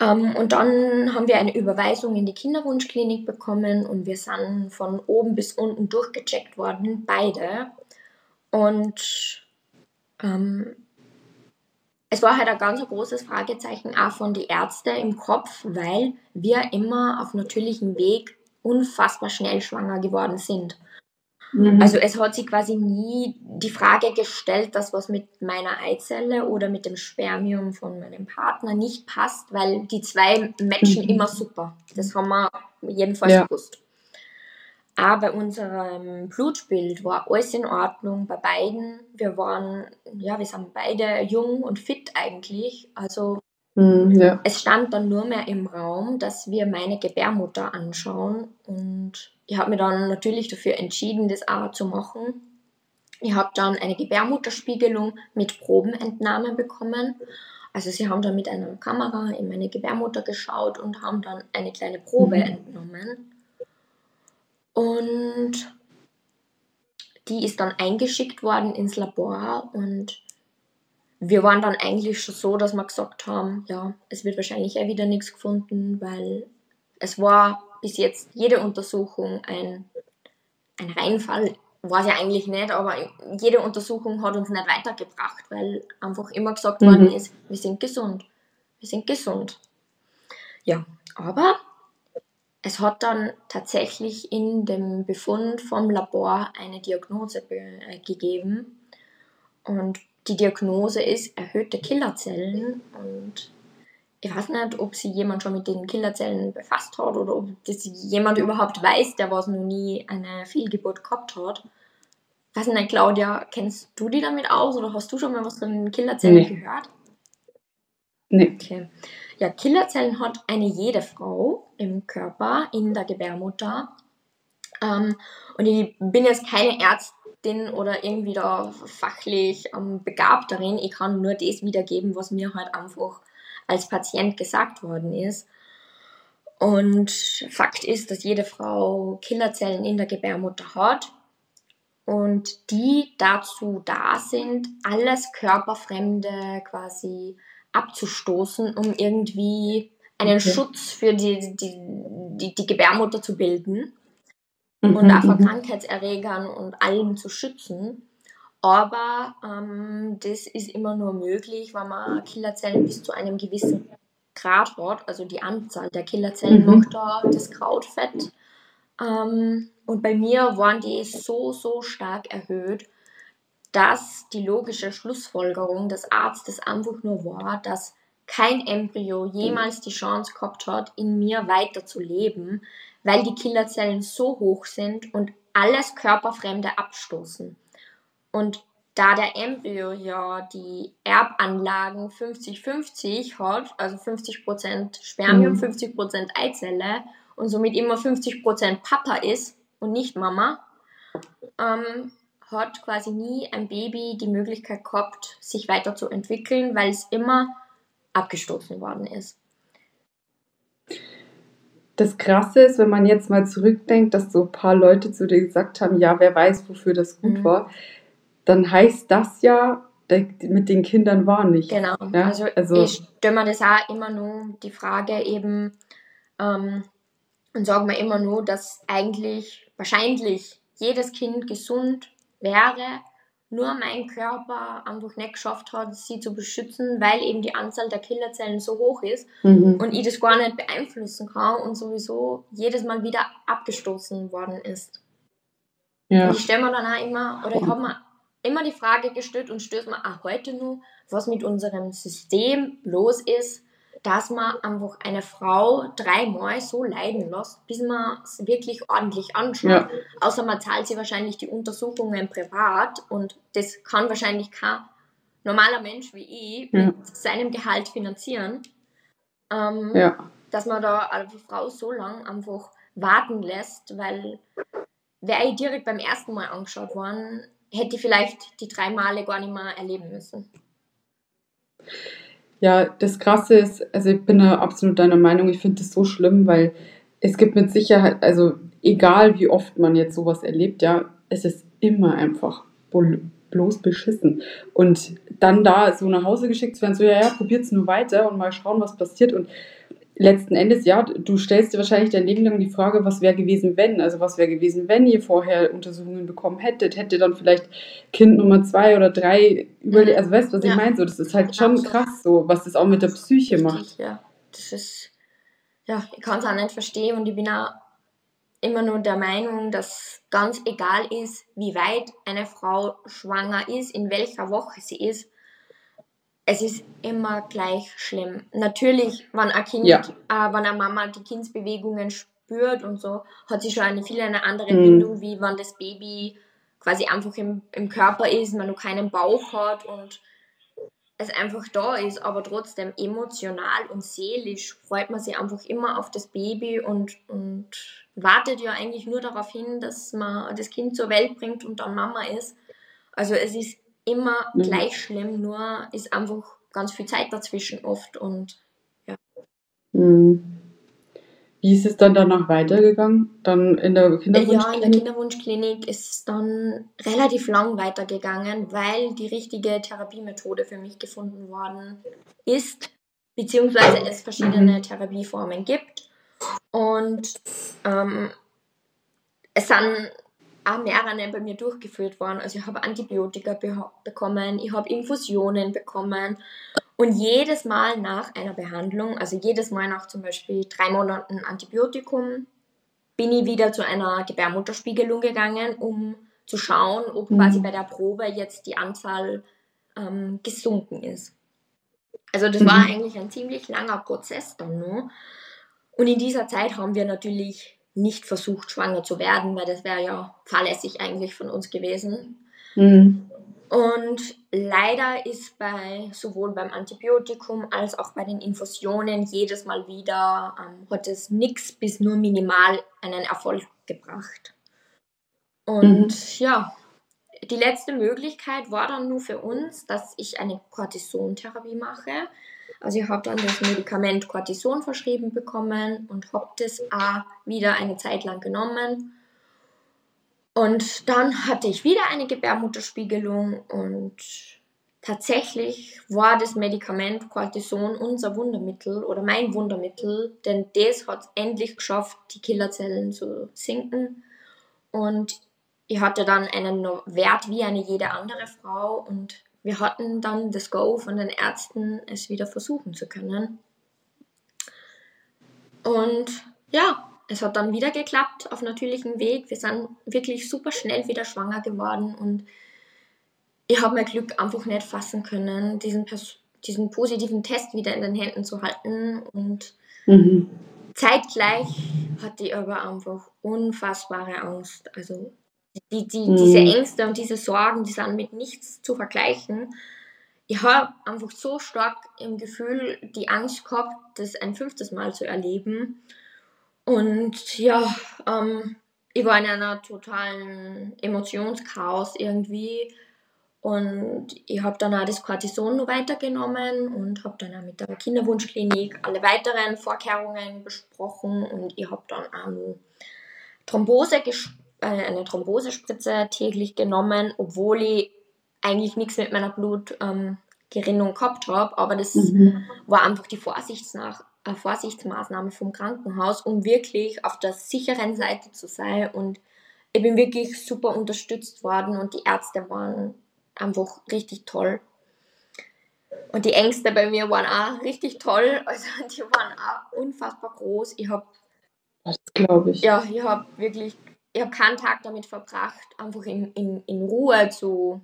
B: Ähm, und dann haben wir eine Überweisung in die Kinderwunschklinik bekommen und wir sind von oben bis unten durchgecheckt worden, beide. Und ähm, es war halt ein ganz großes Fragezeichen auch von den Ärzten im Kopf, weil wir immer auf natürlichem Weg unfassbar schnell schwanger geworden sind. Mhm. Also es hat sich quasi nie die Frage gestellt, dass was mit meiner Eizelle oder mit dem Spermium von meinem Partner nicht passt, weil die zwei matchen mhm. immer super. Das haben wir jedenfalls ja. gewusst. Auch bei unserem Blutbild war alles in Ordnung bei beiden. Wir waren, ja, wir sind beide jung und fit eigentlich. Also mm, ja. es stand dann nur mehr im Raum, dass wir meine Gebärmutter anschauen. Und ich habe mir dann natürlich dafür entschieden, das auch zu machen. Ich habe dann eine Gebärmutterspiegelung mit Probenentnahme bekommen. Also sie haben dann mit einer Kamera in meine Gebärmutter geschaut und haben dann eine kleine Probe mhm. entnommen. Und die ist dann eingeschickt worden ins Labor und wir waren dann eigentlich schon so, dass wir gesagt haben, ja, es wird wahrscheinlich eh wieder nichts gefunden, weil es war bis jetzt jede Untersuchung ein, ein Reinfall. War es ja eigentlich nicht, aber jede Untersuchung hat uns nicht weitergebracht, weil einfach immer gesagt mhm. worden ist, wir sind gesund. Wir sind gesund. Ja, aber es hat dann tatsächlich in dem Befund vom Labor eine Diagnose äh, gegeben. Und die Diagnose ist erhöhte Killerzellen. Und ich weiß nicht, ob sich jemand schon mit den Killerzellen befasst hat oder ob das jemand überhaupt weiß, der was noch nie eine Fehlgeburt gehabt hat. weiß nicht, Claudia, kennst du die damit aus oder hast du schon mal was von den Killerzellen nee. gehört? Nee. Okay. Ja, Killerzellen hat eine jede Frau im Körper, in der Gebärmutter. Ähm, und ich bin jetzt keine Ärztin oder irgendwie da fachlich ähm, begabt darin. Ich kann nur das wiedergeben, was mir halt einfach als Patient gesagt worden ist. Und Fakt ist, dass jede Frau Killerzellen in der Gebärmutter hat und die dazu da sind, alles Körperfremde quasi abzustoßen, um irgendwie einen okay. Schutz für die, die, die, die Gebärmutter zu bilden. mhm, und auch vor mhm. Krankheitserregern und allem zu schützen. Aber ähm, das ist immer nur möglich, wenn man Killerzellen bis zu einem gewissen Grad hat. Also die Anzahl der Killerzellen mhm. macht da das Krautfett. Ähm, und bei mir waren die so, so stark erhöht, dass die logische Schlussfolgerung des Arztes einfach nur war, dass kein Embryo jemals die Chance gehabt hat, in mir weiter zu leben, weil die Killerzellen so hoch sind und alles Körperfremde abstoßen. Und da der Embryo ja die Erbanlagen 50-50 hat, also 50% Spermium, mhm. 50% Eizelle und somit immer 50% Papa ist und nicht Mama, ähm, hat quasi nie ein Baby die Möglichkeit gehabt, sich weiterzuentwickeln, weil es immer abgestoßen worden ist.
A: Das Krasse ist, wenn man jetzt mal zurückdenkt, dass so ein paar Leute zu dir gesagt haben, ja, wer weiß, wofür das gut mhm. war, dann heißt das ja, mit den Kindern war nicht.
B: Genau. Ja? Also, also ich stelle mir das auch immer nur die Frage eben ähm, und sage mir immer nur, dass eigentlich wahrscheinlich jedes Kind gesund wäre, nur mein Körper einfach nicht geschafft hat, sie zu beschützen, weil eben die Anzahl der Killerzellen so hoch ist mhm. und ich das gar nicht beeinflussen kann und sowieso jedes Mal wieder abgestoßen worden ist. Ja. Und ich stelle mir dann auch immer, oder ich habe mir immer die Frage gestellt und stößt mir auch heute nur, was mit unserem System los ist, dass man einfach eine Frau dreimal so leiden lässt, bis man es wirklich ordentlich anschaut. Ja. Außer man zahlt sie wahrscheinlich die Untersuchungen privat und das kann wahrscheinlich kein normaler Mensch wie ich ja. mit seinem Gehalt finanzieren. Ähm, ja. Dass man da eine Frau so lange einfach warten lässt, weil wäre ich direkt beim ersten Mal angeschaut worden, hätte ich vielleicht die drei Male gar nicht mehr erleben müssen.
A: Ja, das Krasse ist, also ich bin da absolut deiner Meinung, ich finde das so schlimm, weil es gibt mit Sicherheit, also egal wie oft man jetzt sowas erlebt, ja, es ist immer einfach bloß beschissen. Und dann da so nach Hause geschickt zu werden, so, ja, ja, probiert's nur weiter und mal schauen, was passiert. Und letzten Endes, ja, du stellst dir wahrscheinlich dein Leben lang die Frage, was wäre gewesen, wenn? Also was wäre gewesen, wenn ihr vorher Untersuchungen bekommen hättet? Hätte dann vielleicht Kind Nummer zwei oder drei überlebt? Also weißt du, was ja. ich meine? So, das ist halt schon krass, so, was das auch mit der Psyche Richtig, macht.
B: Ja, das ist, ja, ich kann es auch nicht verstehen und ich bin auch immer nur der Meinung, dass ganz egal ist, wie weit eine Frau schwanger ist, in welcher Woche sie ist, es ist immer gleich schlimm. Natürlich, wenn ein Kind, ja. äh, wenn eine Mama die Kindsbewegungen spürt und so, hat sie schon eine viel eine andere mhm. Bindung, wie wenn das Baby quasi einfach im, im Körper ist, man noch keinen Bauch hat und es einfach da ist, aber trotzdem emotional und seelisch freut man sich einfach immer auf das Baby und, und wartet ja eigentlich nur darauf hin, dass man das Kind zur Welt bringt und dann Mama ist. Also es ist immer mhm. gleich schlimm, nur ist einfach ganz viel Zeit dazwischen oft und ja.
A: Mhm. Wie ist es dann danach weitergegangen? Dann in der
B: Kinderwunschklinik? Ja, in der Kinderwunschklinik ist es dann relativ lang weitergegangen, weil die richtige Therapiemethode für mich gefunden worden ist, beziehungsweise es verschiedene mhm. Therapieformen gibt. Und ähm, es sind auch mehrere bei mir durchgeführt worden. Also ich habe Antibiotika be bekommen, ich habe Infusionen bekommen und jedes Mal nach einer Behandlung, also jedes Mal nach zum Beispiel drei Monaten Antibiotikum, bin ich wieder zu einer Gebärmutterspiegelung gegangen, um zu schauen, ob mhm. quasi bei der Probe jetzt die Anzahl ähm, gesunken ist. Also das mhm. war eigentlich ein ziemlich langer Prozess dann nur. Und in dieser Zeit haben wir natürlich nicht versucht, schwanger zu werden, weil das wäre ja fahrlässig eigentlich von uns gewesen. Mhm. Und leider ist bei sowohl beim Antibiotikum als auch bei den Infusionen jedes Mal wieder ähm, hat es nichts bis nur minimal einen Erfolg gebracht. Und mhm. ja, die letzte Möglichkeit war dann nur für uns, dass ich eine Cortisontherapie mache. Also ich habe dann das Medikament Cortison verschrieben bekommen und habe das auch wieder eine Zeit lang genommen. Und dann hatte ich wieder eine Gebärmutterspiegelung und tatsächlich war das Medikament Cortison unser Wundermittel oder mein Wundermittel, denn das hat endlich geschafft, die Killerzellen zu sinken. und ich hatte dann einen Wert wie eine jede andere Frau und wir hatten dann das Go von den Ärzten, es wieder versuchen zu können. Und ja, es hat dann wieder geklappt auf natürlichem Weg. Wir sind wirklich super schnell wieder schwanger geworden und ich habe mein Glück einfach nicht fassen können, diesen, diesen positiven Test wieder in den Händen zu halten. Und mhm. zeitgleich hatte ich aber einfach unfassbare Angst. Also die, die, mhm. diese Ängste und diese Sorgen, die sind mit nichts zu vergleichen. Ich habe einfach so stark im Gefühl die Angst gehabt, das ein fünftes Mal zu erleben. Und ja, ähm, ich war in einer totalen Emotionschaos irgendwie. Und ich habe dann auch das Cortison noch weitergenommen und habe dann auch mit der Kinderwunschklinik alle weiteren Vorkehrungen besprochen. Und ich habe dann auch noch Thrombose äh, eine Thrombosespritze täglich genommen, obwohl ich eigentlich nichts mit meiner Blutgerinnung ähm, gehabt habe. Aber das mhm. war einfach die Vorsichtsnach äh, Vorsichtsmaßnahme vom Krankenhaus, um wirklich auf der sicheren Seite zu sein. Und ich bin wirklich super unterstützt worden und die Ärzte waren einfach richtig toll. Und die Ängste bei mir waren auch richtig toll. [LAUGHS] Also die waren auch unfassbar groß. Ich habe.
A: Das glaube ich.
B: Ja, ich habe wirklich ich habe keinen Tag damit verbracht, einfach in, in, in Ruhe zu,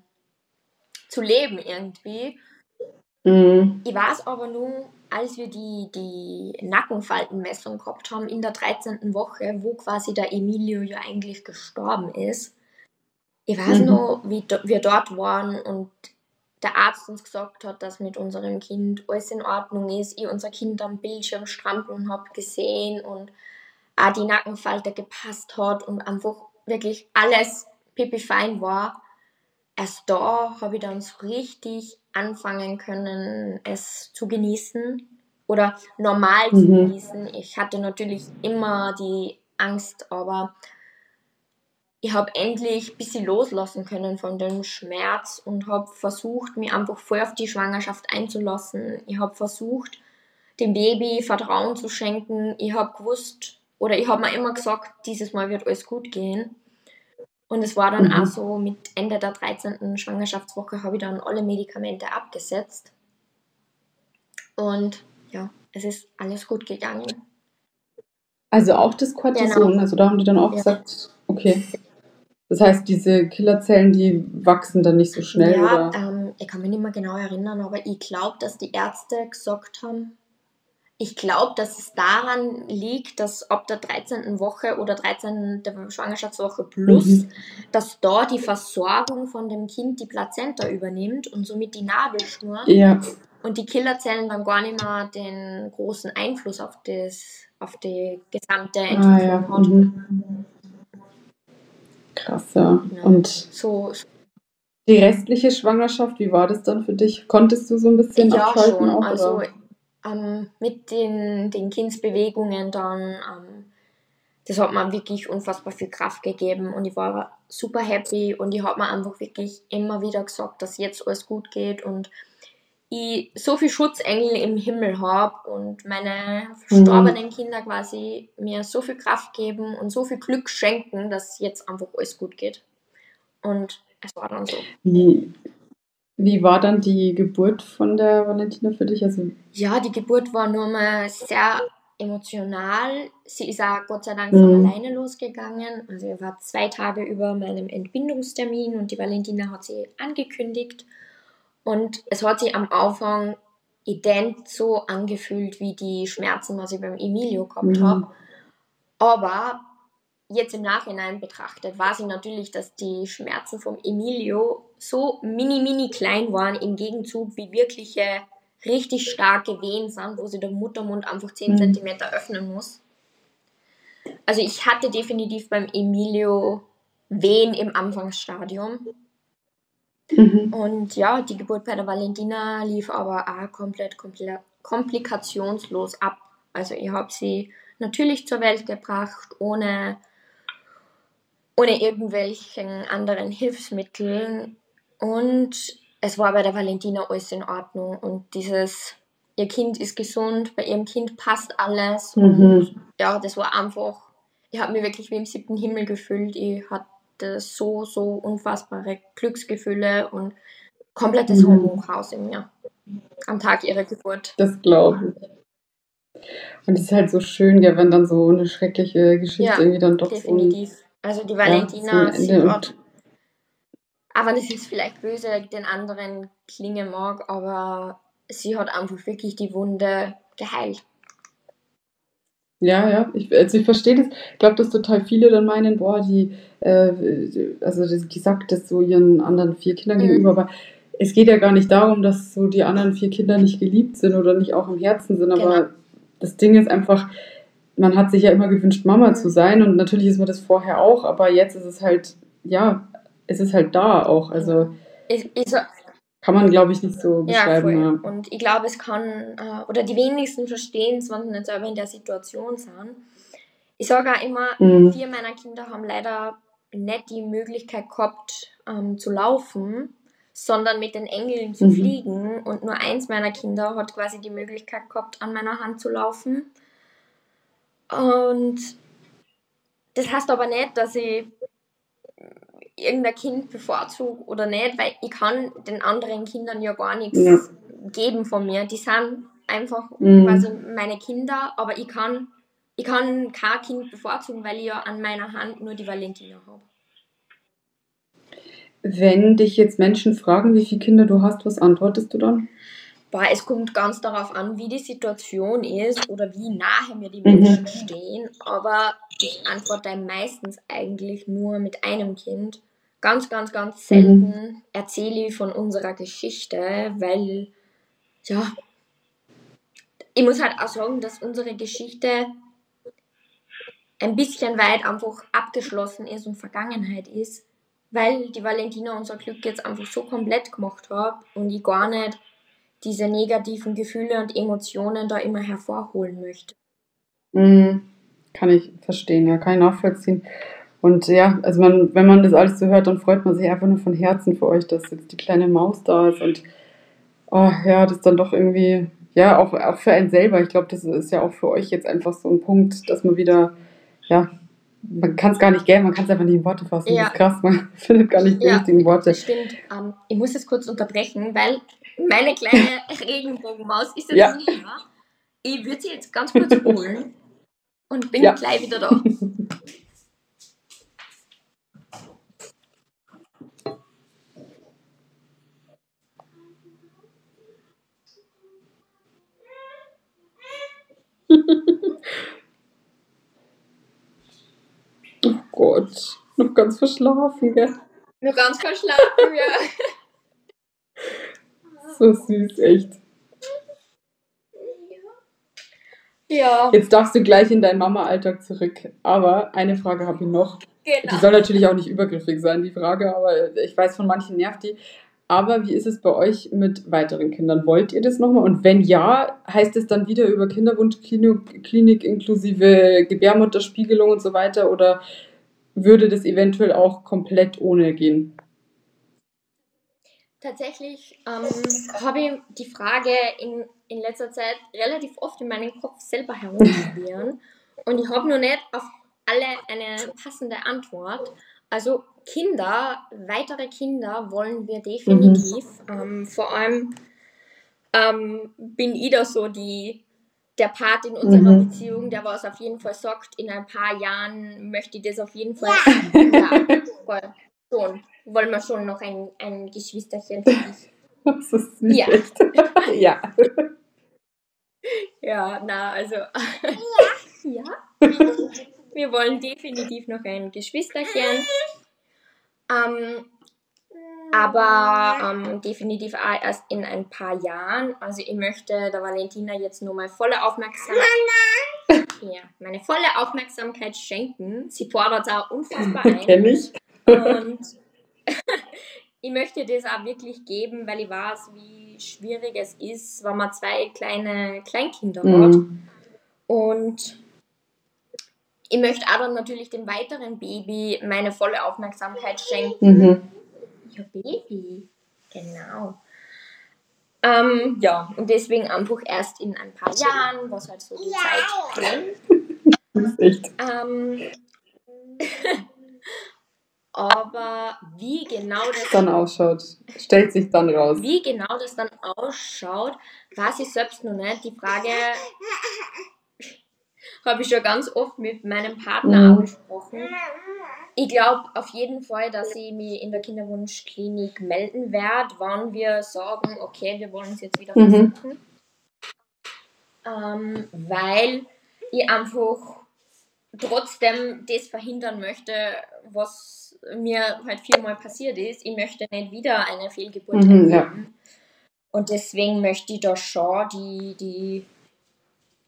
B: zu leben irgendwie. Mhm. Ich weiß aber nur, als wir die, die Nackenfaltenmessung gehabt haben in der 13. Woche, wo quasi der Emilio ja eigentlich gestorben ist. Ich weiß mhm. noch, wie wir dort waren und der Arzt uns gesagt hat, dass mit unserem Kind alles in Ordnung ist. Ich unser Kind am Bildschirm strampeln habe gesehen und auch die Nackenfalte gepasst hat und einfach wirklich alles pipi fein war. Erst da habe ich dann so richtig anfangen können, es zu genießen oder normal mhm. zu genießen. Ich hatte natürlich immer die Angst, aber ich habe endlich ein bisschen loslassen können von dem Schmerz und habe versucht, mich einfach voll auf die Schwangerschaft einzulassen. Ich habe versucht, dem Baby Vertrauen zu schenken. Ich habe gewusst, oder ich habe mir immer gesagt, dieses Mal wird alles gut gehen. Und es war dann mhm. auch so, mit Ende der 13. Schwangerschaftswoche habe ich dann alle Medikamente abgesetzt. Und ja, es ist alles gut gegangen.
A: Also auch das Cortison, genau. also da haben die dann auch ja. gesagt, okay. Das heißt, diese Killerzellen, die wachsen dann nicht so schnell,
B: ja, oder? Ähm, ich kann mich nicht mehr genau erinnern, aber ich glaube, dass die Ärzte gesagt haben, ich glaube, dass es daran liegt, dass ab der 13. Woche oder 13. Schwangerschaftswoche plus, mhm. dass da die Versorgung von dem Kind die Plazenta übernimmt und somit die Nabelschnur.
A: Ja.
B: Und die Killerzellen dann gar nicht mehr den großen Einfluss auf, das, auf die gesamte Entwicklung ah, ja. haben. Mhm.
A: Krass, ja. ja. Und so, so, die restliche Schwangerschaft, wie war das dann für dich? Konntest du so ein bisschen
B: ja, abschalten? Schon. Auch, also, ähm, mit den, den Kindsbewegungen dann. Ähm, das hat mir wirklich unfassbar viel Kraft gegeben und ich war super happy und ich habe mir einfach wirklich immer wieder gesagt, dass jetzt alles gut geht und ich so viel Schutzengel im Himmel habe und meine verstorbenen mhm. Kinder quasi mir so viel Kraft geben und so viel Glück schenken, dass jetzt einfach alles gut geht. Und es war dann so.
A: Wie, wie war dann die Geburt von der Valentina für dich? Also
B: ja, die Geburt war nur mal sehr emotional. Sie ist auch Gott sei Dank von mhm. alleine losgegangen. Also ich war zwei Tage über meinem Entbindungstermin und die Valentina hat sie angekündigt. Und es hat sich am Anfang ident so angefühlt wie die Schmerzen, was ich beim Emilio gehabt mhm. habe. Aber jetzt im Nachhinein betrachtet, weiß ich natürlich, dass die Schmerzen vom Emilio so mini, mini klein waren im Gegenzug wie wirkliche richtig starke Wehen sind, wo sie der Muttermund einfach 10 mhm. cm öffnen muss. Also ich hatte definitiv beim Emilio Wehen im Anfangsstadium. Mhm. Und ja, die Geburt bei der Valentina lief aber auch komplett kompl komplikationslos ab. Also ich habe sie natürlich zur Welt gebracht, ohne, ohne irgendwelchen anderen Hilfsmitteln. Und es war bei der Valentina alles in Ordnung. Und dieses, ihr Kind ist gesund, bei ihrem Kind passt alles. Mhm. Und ja, das war einfach, ich habe mich wirklich wie im siebten Himmel gefühlt. Ich hatte so, so unfassbare Glücksgefühle und komplettes mhm. Hormonchaos in mir am Tag ihrer Geburt.
A: Das glaube ich. Und es ist halt so schön, ja, wenn dann so eine schreckliche Geschichte ja, irgendwie dann doch definitiv. so.
B: Also die Valentina, ja, sie hat, aber das ist vielleicht böse, den anderen klingen mag, aber sie hat einfach wirklich die Wunde geheilt.
A: Ja, ja, ich, also ich verstehe das. Ich glaube, dass total viele dann meinen, boah, die, äh, also die sagt das so ihren anderen vier Kindern mhm. gegenüber, aber es geht ja gar nicht darum, dass so die anderen vier Kinder nicht geliebt sind oder nicht auch im Herzen sind, aber genau. das Ding ist einfach, man hat sich ja immer gewünscht, Mama zu sein und natürlich ist man das vorher auch, aber jetzt ist es halt, ja, es ist halt da auch, also ich, ich so, kann man, glaube ich, nicht so beschreiben.
B: Ja, ja. Und ich glaube, es kann, äh, oder die wenigsten verstehen es, wenn sie nicht selber in der Situation sind. Ich sage auch immer, mhm. vier meiner Kinder haben leider nicht die Möglichkeit gehabt, ähm, zu laufen sondern mit den Engeln zu mhm. fliegen. Und nur eins meiner Kinder hat quasi die Möglichkeit gehabt, an meiner Hand zu laufen. Und das heißt aber nicht, dass ich irgendein Kind bevorzuge oder nicht, weil ich kann den anderen Kindern ja gar nichts ja. geben von mir. Die sind einfach mhm. quasi meine Kinder, aber ich kann, ich kann kein Kind bevorzugen, weil ich ja an meiner Hand nur die Valentina habe.
A: Wenn dich jetzt Menschen fragen, wie viele Kinder du hast, was antwortest du dann?
B: Boah, es kommt ganz darauf an, wie die Situation ist oder wie nahe mir die Menschen mhm. stehen. Aber ich antworte meistens eigentlich nur mit einem Kind. Ganz, ganz, ganz mhm. selten mhm. erzähle ich von unserer Geschichte, weil, ja, ich muss halt auch sagen, dass unsere Geschichte ein bisschen weit einfach abgeschlossen ist und Vergangenheit ist weil die Valentina unser Glück jetzt einfach so komplett gemacht hat und ich gar nicht diese negativen Gefühle und Emotionen da immer hervorholen möchte.
A: Mhm. Kann ich verstehen, ja, kann ich nachvollziehen. Und ja, also man, wenn man das alles so hört, dann freut man sich einfach nur von Herzen für euch, dass jetzt die kleine Maus da ist und oh, ja, das ist dann doch irgendwie, ja, auch, auch für einen selber. Ich glaube, das ist ja auch für euch jetzt einfach so ein Punkt, dass man wieder, ja, man kann es gar nicht geben, man kann es einfach nicht in Worte fassen. Ja. Das ist krass, man [LAUGHS] findet gar nicht die ja, richtigen Worte.
B: Stimmt. Ähm, ich muss es kurz unterbrechen, weil meine kleine [LAUGHS] Regenbogenmaus ist jetzt ja. hier. Ich würde sie jetzt ganz kurz holen und bin ja. gleich wieder da. [LAUGHS]
A: Gott, noch ganz verschlafen, gell?
B: Noch ganz verschlafen, ja. [LAUGHS]
A: So süß, echt.
B: Ja.
A: Jetzt darfst du gleich in deinen Mama-Alltag zurück. Aber eine Frage habe ich noch. Genau. Die soll natürlich auch nicht übergriffig sein, die Frage, aber ich weiß, von manchen nervt die. Aber wie ist es bei euch mit weiteren Kindern? Wollt ihr das nochmal? Und wenn ja, heißt es dann wieder über Kinderwunschklinik Klinik inklusive Gebärmutterspiegelung und so weiter? Oder würde das eventuell auch komplett ohne gehen?
B: Tatsächlich ähm, habe ich die Frage in, in letzter Zeit relativ oft in meinem Kopf selber herumprobieren und ich habe noch nicht auf alle eine passende Antwort. Also Kinder, weitere Kinder wollen wir definitiv. Mhm. Ähm, vor allem ähm, bin ich da so die der Part in unserer mhm. Beziehung, der was auf jeden Fall sagt, in ein paar Jahren möchte ich das auf jeden Fall. Ja, ja [LAUGHS] schon. Wollen wir schon noch ein, ein Geschwisterchen für dich. [LAUGHS]
A: Das ist süß.
B: Ja. [LAUGHS]
A: ja.
B: Ja, na, also. Ja. Wir wollen definitiv noch ein Geschwisterchen. Ähm, aber ähm, definitiv erst in ein paar Jahren. Also ich möchte der Valentina jetzt nur mal volle Aufmerksamkeit, ja, meine volle Aufmerksamkeit schenken. Sie fordert auch unfassbar [LAUGHS] ein.
A: Kenn ich.
B: Und [LAUGHS] ich möchte das auch wirklich geben, weil ich weiß, wie schwierig es ist, wenn man zwei kleine Kleinkinder mhm. hat. Und ich möchte auch dann natürlich dem weiteren Baby meine volle Aufmerksamkeit schenken. Mhm Ihr Baby. Genau. Ähm, ja, und deswegen einfach erst in ein paar Jahren, was halt so die Zeit bringt. [LAUGHS]
A: Das ist echt.
B: Ähm, [LAUGHS] aber wie genau das
A: dann ausschaut, stellt sich dann raus.
B: Wie genau das dann ausschaut, weiß ich selbst noch nicht. Die Frage habe ich schon ganz oft mit meinem Partner
A: Mhm.
B: angesprochen. Ich glaube auf jeden Fall, dass ich mich in der Kinderwunschklinik melden werde, wann wir sagen, okay, wir wollen es jetzt wieder
A: Mhm.
B: versuchen. Ähm, weil ich einfach trotzdem das verhindern möchte, was mir halt viermal passiert ist. Ich möchte nicht wieder eine Fehlgeburt
A: Mhm, ja.
B: erleben. Und deswegen möchte ich da schon die, die,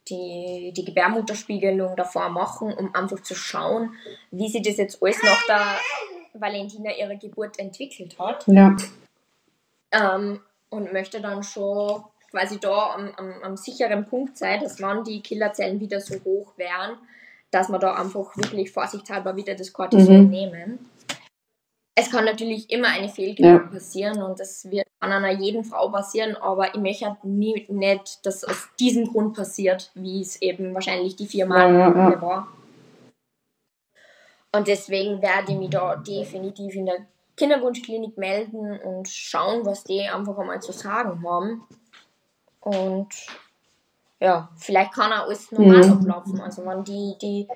B: die, die Gebärmutterspiegelung davor machen, um einfach zu schauen, wie sich das jetzt alles nach der Valentina ihre Geburt entwickelt hat.
A: Ja.
B: Ähm, und möchte dann schon quasi da am, am, am sicheren Punkt sein, dass wann die Killerzellen wieder so hoch wären, dass wir da einfach wirklich vorsichtshalber wieder das Cortison
A: Mhm.
B: nehmen. Es kann natürlich immer eine Fehlgeburt
A: Ja.
B: passieren und das wird an einer jeden Frau passieren, aber ich möchte halt nie, nicht, dass es aus diesem Grund passiert, wie es eben wahrscheinlich die viermal
A: Ja, ja, ja.
B: war. Und deswegen werde ich mich da definitiv in der Kinderwunschklinik melden und schauen, was die einfach einmal zu sagen haben. Und ja, vielleicht kann auch alles normal
A: Mhm.
B: ablaufen. Also wenn die, die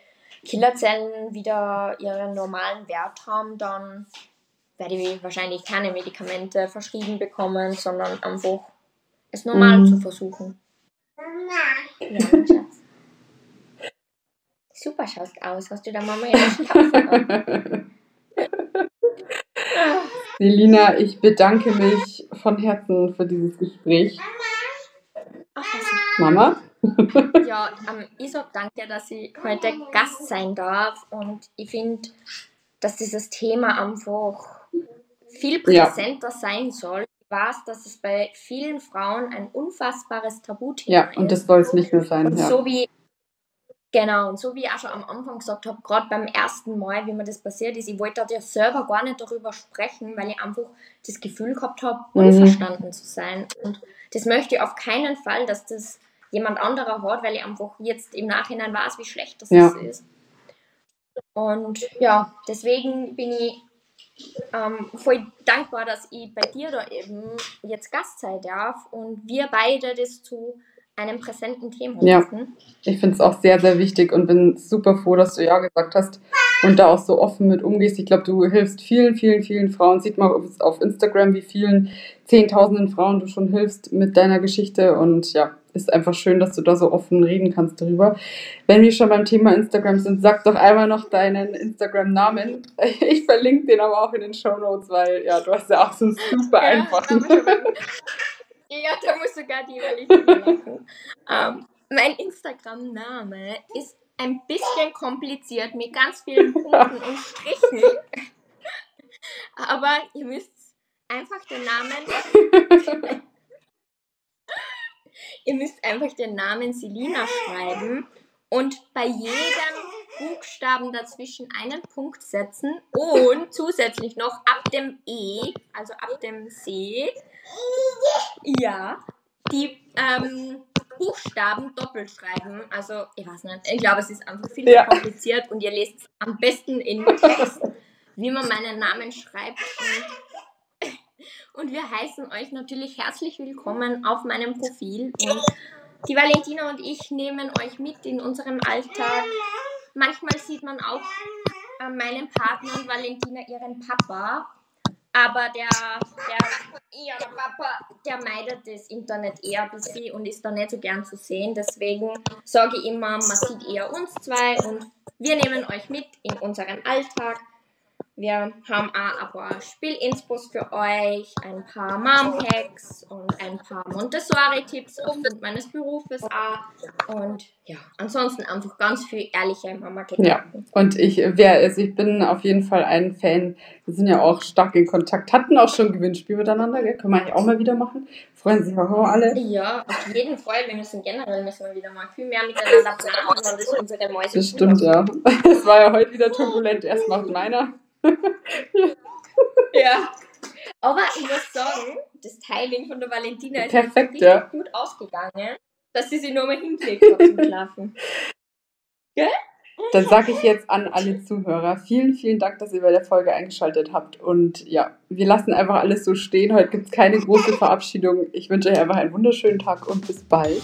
B: Killerzellen wieder ihren normalen Wert haben, dann werde ich wahrscheinlich keine Medikamente verschrieben bekommen, sondern einfach es normal
A: Mhm.
B: zu versuchen. Ja. Super schaust aus. Hast du der Mama jetzt kaufen?
A: Selina, ich bedanke mich von Herzen für dieses Gespräch.
B: Ach, was
A: Mama?
B: Ja, ähm, ich sag danke, dass ich heute Gast sein darf und ich finde, dass dieses Thema einfach viel
A: Ja.
B: präsenter sein soll. Ich weiß, dass es bei vielen Frauen ein unfassbares Tabuthema
A: Ja,
B: ist.
A: und das soll es nicht mehr sein.
B: Und
A: Ja.
B: so wie, genau, und so wie ich auch schon am Anfang gesagt habe, gerade beim ersten Mal, wie mir das passiert ist, ich wollte ja selber gar nicht darüber sprechen, weil ich einfach das Gefühl gehabt habe,
A: Mhm.
B: unverstanden zu sein. Und das möchte ich auf keinen Fall, dass das jemand anderer hat, weil ich einfach jetzt im Nachhinein weiß, wie schlecht das
A: Ja.
B: ist. Und ja, deswegen bin ich ähm, voll dankbar, dass ich bei dir da eben jetzt Gast sein darf und wir beide das zu einem präsenten Thema
A: Ja.
B: machen.
A: Ich finde es auch sehr, sehr wichtig und bin super froh, dass du ja gesagt hast und da auch so offen mit umgehst. Ich glaube, du hilfst vielen, vielen, vielen Frauen. Sieht man auf Instagram, wie vielen Zehntausenden Frauen du schon hilfst mit deiner Geschichte. Und ja, ist einfach schön, dass du da so offen reden kannst darüber. Wenn wir schon beim Thema Instagram sind, sag doch einmal noch deinen Instagram-Namen. [LAUGHS] Ich verlinke den aber auch in den Show Notes, weil ja, du hast ja auch so einen super
B: Ja,
A: einfachen. [LAUGHS]
B: Ja, da muss sogar die Valentina lachen. Ähm, mein Instagram-Name ist ein bisschen kompliziert mit ganz vielen Punkten und Strichen. [LAUGHS] Aber ihr müsst einfach den Namen. Ihr müsst einfach den Namen Selina schreiben und bei jedem Buchstaben dazwischen einen Punkt setzen und zusätzlich noch ab dem E, also ab dem C, ja, die ähm, Buchstaben doppelt schreiben. Also, ich weiß nicht, ich glaube, es ist einfach viel
A: Ja.
B: kompliziert und ihr lest am besten in Text, wie man meinen Namen schreibt. Und, und wir heißen euch natürlich herzlich willkommen auf meinem Profil. Und die Valentina und ich nehmen euch mit in unserem Alltag. Manchmal sieht man auch äh, meinen Partner und Valentina ihren Papa. Aber der, der, ja, der Papa, der meidet das Internet eher ein bisschen und ist da nicht so gern zu sehen. Deswegen sage ich immer, man sieht eher uns zwei und wir nehmen euch mit in unseren Alltag. Wir haben auch ein paar Spielinspos für euch, ein paar Mom-Hacks und ein paar Montessori-Tipps aufgrund meines Berufes auch. Und ja, ansonsten einfach ganz viel ehrliche Mama-Gedanken.
A: Und ich wäre, also ich bin auf jeden Fall ein Fan. Wir sind ja auch stark in Kontakt, hatten auch schon Gewinnspiel miteinander, gell? Können wir eigentlich auch mal wieder machen. Freuen sich auch alle.
B: Ja, auf jeden Fall. Wir müssen generell müssen wir wieder mal viel mehr miteinander planen, das unsere Mäuse
A: Das stimmt, ja. [LAUGHS] Es war ja heute wieder turbulent. Erst macht meiner.
B: Ja. Aber ich muss sagen, das Timing von der Valentina ist
A: Perfekt,
B: richtig
A: ja.
B: gut ausgegangen, dass sie sich nur mal hingelegt hat zum Schlafen. [LAUGHS]
A: dann sage ich jetzt an alle Zuhörer, vielen, vielen Dank, dass ihr bei der Folge eingeschaltet habt. Und ja, wir lassen einfach alles so stehen. Heute gibt es keine große Verabschiedung. Ich wünsche euch einfach einen wunderschönen Tag und bis bald.